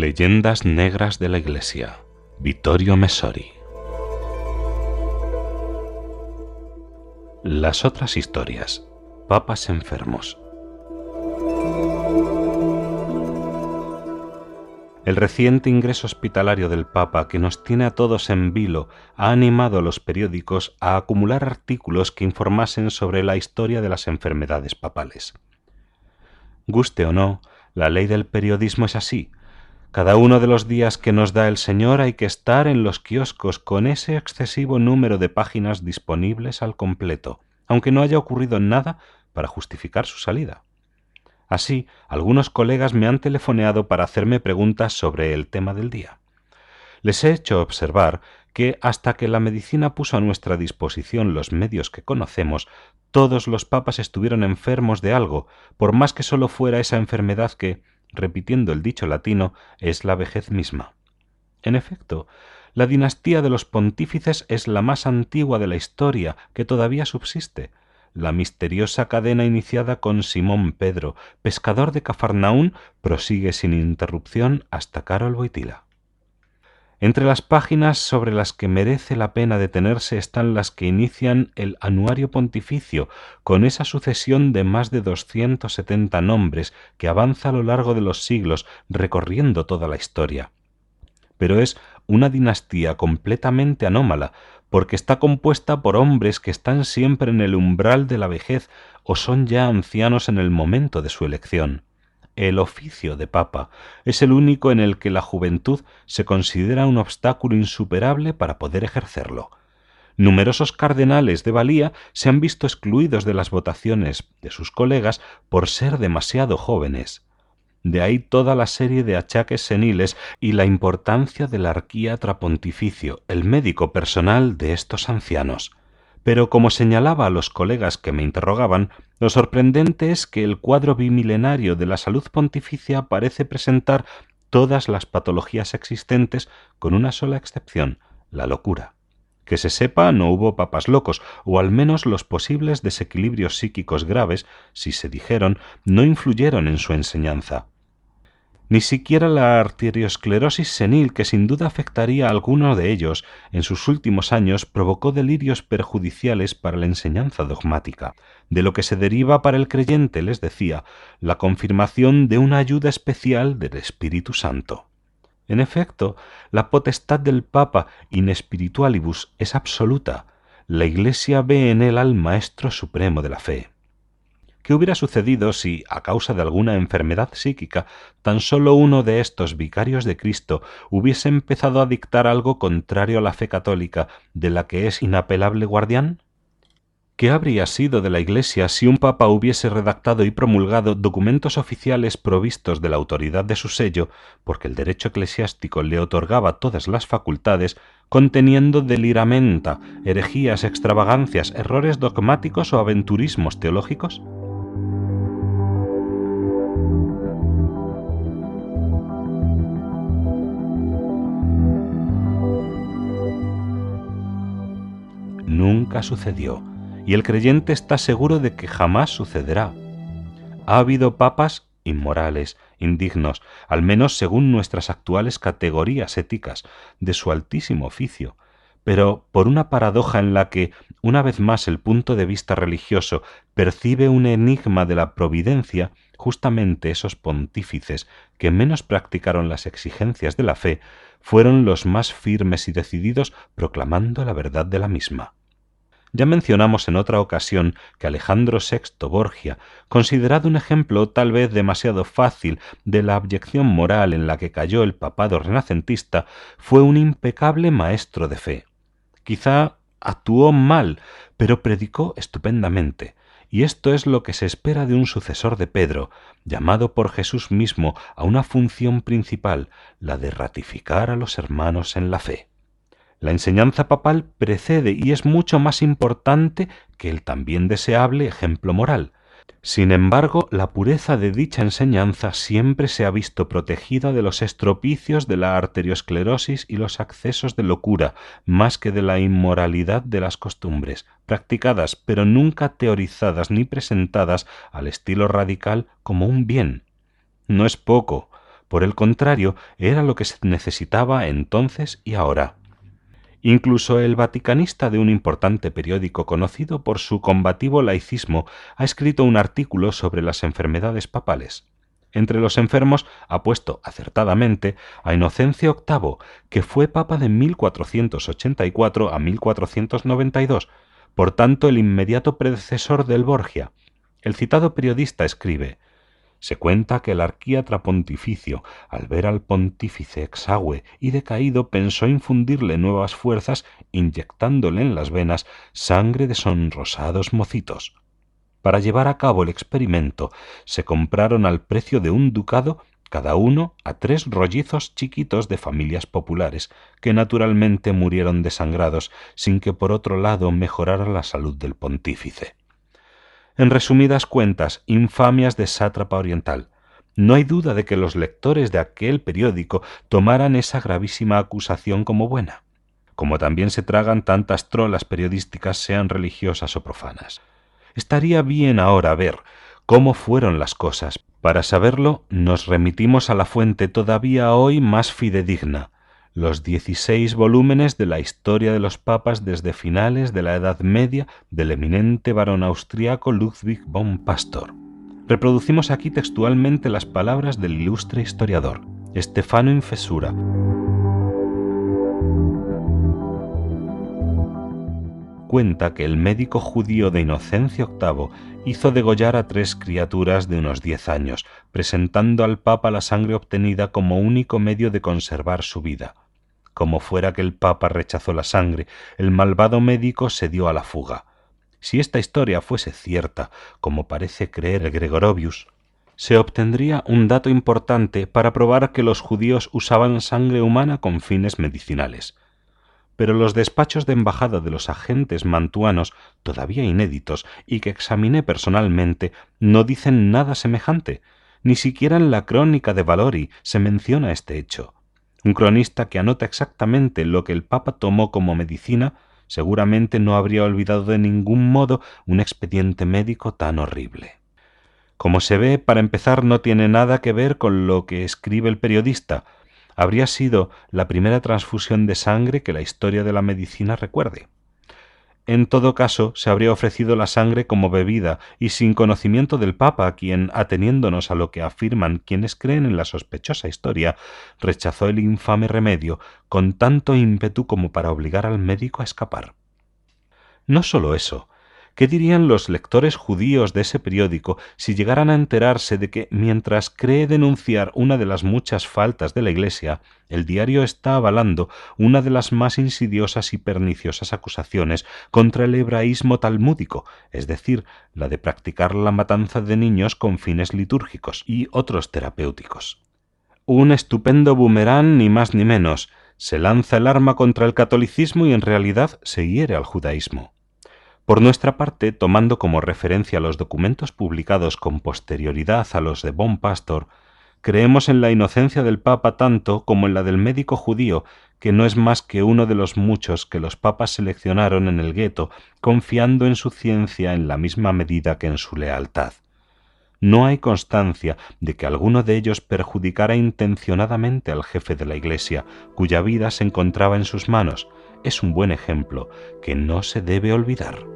Leyendas Negras de la Iglesia. Vittorio Messori. Las otras historias. Papas enfermos. El reciente ingreso hospitalario del Papa, que nos tiene a todos en vilo, ha animado a los periódicos a acumular artículos que informasen sobre la historia de las enfermedades papales. Guste o no, la ley del periodismo es así. Cada uno de los días que nos da el Señor hay que estar en los kioscos con ese excesivo número de páginas disponibles al completo, aunque no haya ocurrido nada para justificar su salida. Así, algunos colegas me han telefoneado para hacerme preguntas sobre el tema del día. Les he hecho observar que hasta que la medicina puso a nuestra disposición los medios que conocemos, todos los papas estuvieron enfermos de algo, por más que sólo fuera esa enfermedad que, repitiendo el dicho latino, es la vejez misma. En efecto, la dinastía de los pontífices es la más antigua de la historia que todavía subsiste, la misteriosa cadena iniciada con Simón Pedro, pescador de Cafarnaún, prosigue sin interrupción hasta Carol Boitila. Entre las páginas sobre las que merece la pena detenerse están las que inician el Anuario Pontificio, con esa sucesión de más de doscientos setenta nombres que avanza a lo largo de los siglos, recorriendo toda la historia. Pero es una dinastía completamente anómala, porque está compuesta por hombres que están siempre en el umbral de la vejez o son ya ancianos en el momento de su elección. El oficio de papa es el único en el que la juventud se considera un obstáculo insuperable para poder ejercerlo. Numerosos cardenales de valía se han visto excluidos de las votaciones de sus colegas por ser demasiado jóvenes. De ahí toda la serie de achaques seniles y la importancia del arquíatra pontificio, el médico personal de estos ancianos. Pero como señalaba a los colegas que me interrogaban, lo sorprendente es que el cuadro bimilenario de la salud pontificia parece presentar todas las patologías existentes con una sola excepción, la locura. Que se sepa, no hubo papas locos, o al menos los posibles desequilibrios psíquicos graves, si se dijeron, no influyeron en su enseñanza ni siquiera la arteriosclerosis senil, que sin duda afectaría a alguno de ellos en sus últimos años, provocó delirios perjudiciales para la enseñanza dogmática, de lo que se deriva para el creyente, les decía, la confirmación de una ayuda especial del Espíritu Santo. En efecto, la potestad del Papa in spiritualibus es absoluta. La Iglesia ve en él al Maestro Supremo de la fe. ¿Qué hubiera sucedido si, a causa de alguna enfermedad psíquica, tan solo uno de estos vicarios de Cristo hubiese empezado a dictar algo contrario a la fe católica, de la que es inapelable guardián? ¿Qué habría sido de la Iglesia si un papa hubiese redactado y promulgado documentos oficiales provistos de la autoridad de su sello, porque el derecho eclesiástico le otorgaba todas las facultades, conteniendo deliramenta, herejías, extravagancias, errores dogmáticos o aventurismos teológicos? Sucedió, y el creyente está seguro de que jamás sucederá. Ha habido papas inmorales, indignos, al menos según nuestras actuales categorías éticas, de su altísimo oficio, pero por una paradoja en la que, una vez más, el punto de vista religioso percibe un enigma de la providencia, justamente esos pontífices que menos practicaron las exigencias de la fe fueron los más firmes y decididos proclamando la verdad de la misma. Ya mencionamos en otra ocasión que Alejandro VI Borgia, considerado un ejemplo tal vez demasiado fácil de la abyección moral en la que cayó el papado renacentista, fue un impecable maestro de fe. Quizá actuó mal, pero predicó estupendamente, y esto es lo que se espera de un sucesor de Pedro, llamado por Jesús mismo a una función principal, la de ratificar a los hermanos en la fe. La enseñanza papal precede y es mucho más importante que el también deseable ejemplo moral. Sin embargo, la pureza de dicha enseñanza siempre se ha visto protegida de los estropicios de la arteriosclerosis y los accesos de locura, más que de la inmoralidad de las costumbres, practicadas pero nunca teorizadas ni presentadas al estilo radical como un bien. No es poco, Por el contrario, era lo que se necesitaba entonces y ahora. Incluso el vaticanista de un importante periódico conocido por su combativo laicismo ha escrito un artículo sobre las enfermedades papales. Entre los enfermos ha puesto acertadamente a Inocencio VIII, que fue papa de 1484 a 1492, por tanto el inmediato predecesor del Borgia. El citado periodista escribe se cuenta que el arquíatra pontificio, al ver al pontífice exagüe y decaído, pensó infundirle nuevas fuerzas, inyectándole en las venas sangre de sonrosados mocitos. Para llevar a cabo el experimento, se compraron al precio de un ducado cada uno a tres rollizos chiquitos de familias populares, que naturalmente murieron desangrados, sin que por otro lado mejorara la salud del pontífice. En resumidas cuentas, infamias de sátrapa oriental. No hay duda de que los lectores de aquel periódico tomaran esa gravísima acusación como buena, como también se tragan tantas trolas periodísticas, sean religiosas o profanas. Estaría bien ahora ver cómo fueron las cosas. Para saberlo, nos remitimos a la fuente todavía hoy más fidedigna, los dieciséis volúmenes de la historia de los papas desde finales de la Edad Media del eminente varón austriaco Ludwig von Pastor. Reproducimos aquí textualmente las palabras del ilustre historiador, Stefano Infesura. Cuenta que el médico judío de Inocencio VIII hizo degollar a tres criaturas de unos diez años, presentando al Papa la sangre obtenida como único medio de conservar su vida. Como fuera que el Papa rechazó la sangre, el malvado médico se dio a la fuga. Si esta historia fuese cierta, como parece creer el Gregorovius, se obtendría un dato importante para probar que los judíos usaban sangre humana con fines medicinales. Pero los despachos de embajada de los agentes mantuanos, todavía inéditos y que examiné personalmente, no dicen nada semejante. Ni siquiera en la crónica de Valori se menciona este hecho. Un cronista que anota exactamente lo que el Papa tomó como medicina seguramente no habría olvidado de ningún modo un expediente médico tan horrible. Como se ve, para empezar, no tiene nada que ver con lo que escribe el periodista. Habría sido la primera transfusión de sangre que la historia de la medicina recuerde. En todo caso, se habría ofrecido la sangre como bebida y sin conocimiento del Papa, quien, ateniéndonos a lo que afirman quienes creen en la sospechosa historia, rechazó el infame remedio con tanto ímpetu como para obligar al médico a escapar. No sólo eso, ¿Qué dirían los lectores judíos de ese periódico si llegaran a enterarse de que, mientras cree denunciar una de las muchas faltas de la Iglesia, el diario está avalando una de las más insidiosas y perniciosas acusaciones contra el hebraísmo talmúdico, es decir, la de practicar la matanza de niños con fines litúrgicos y otros terapéuticos? Un estupendo boomerang, ni más ni menos, se lanza el arma contra el catolicismo y en realidad se hiere al judaísmo. Por nuestra parte, tomando como referencia los documentos publicados con posterioridad a los de Bon Pastor, creemos en la inocencia del Papa tanto como en la del médico judío, que no es más que uno de los muchos que los papas seleccionaron en el gueto, confiando en su ciencia en la misma medida que en su lealtad. No hay constancia de que alguno de ellos perjudicara intencionadamente al jefe de la Iglesia, cuya vida se encontraba en sus manos. Es un buen ejemplo que no se debe olvidar.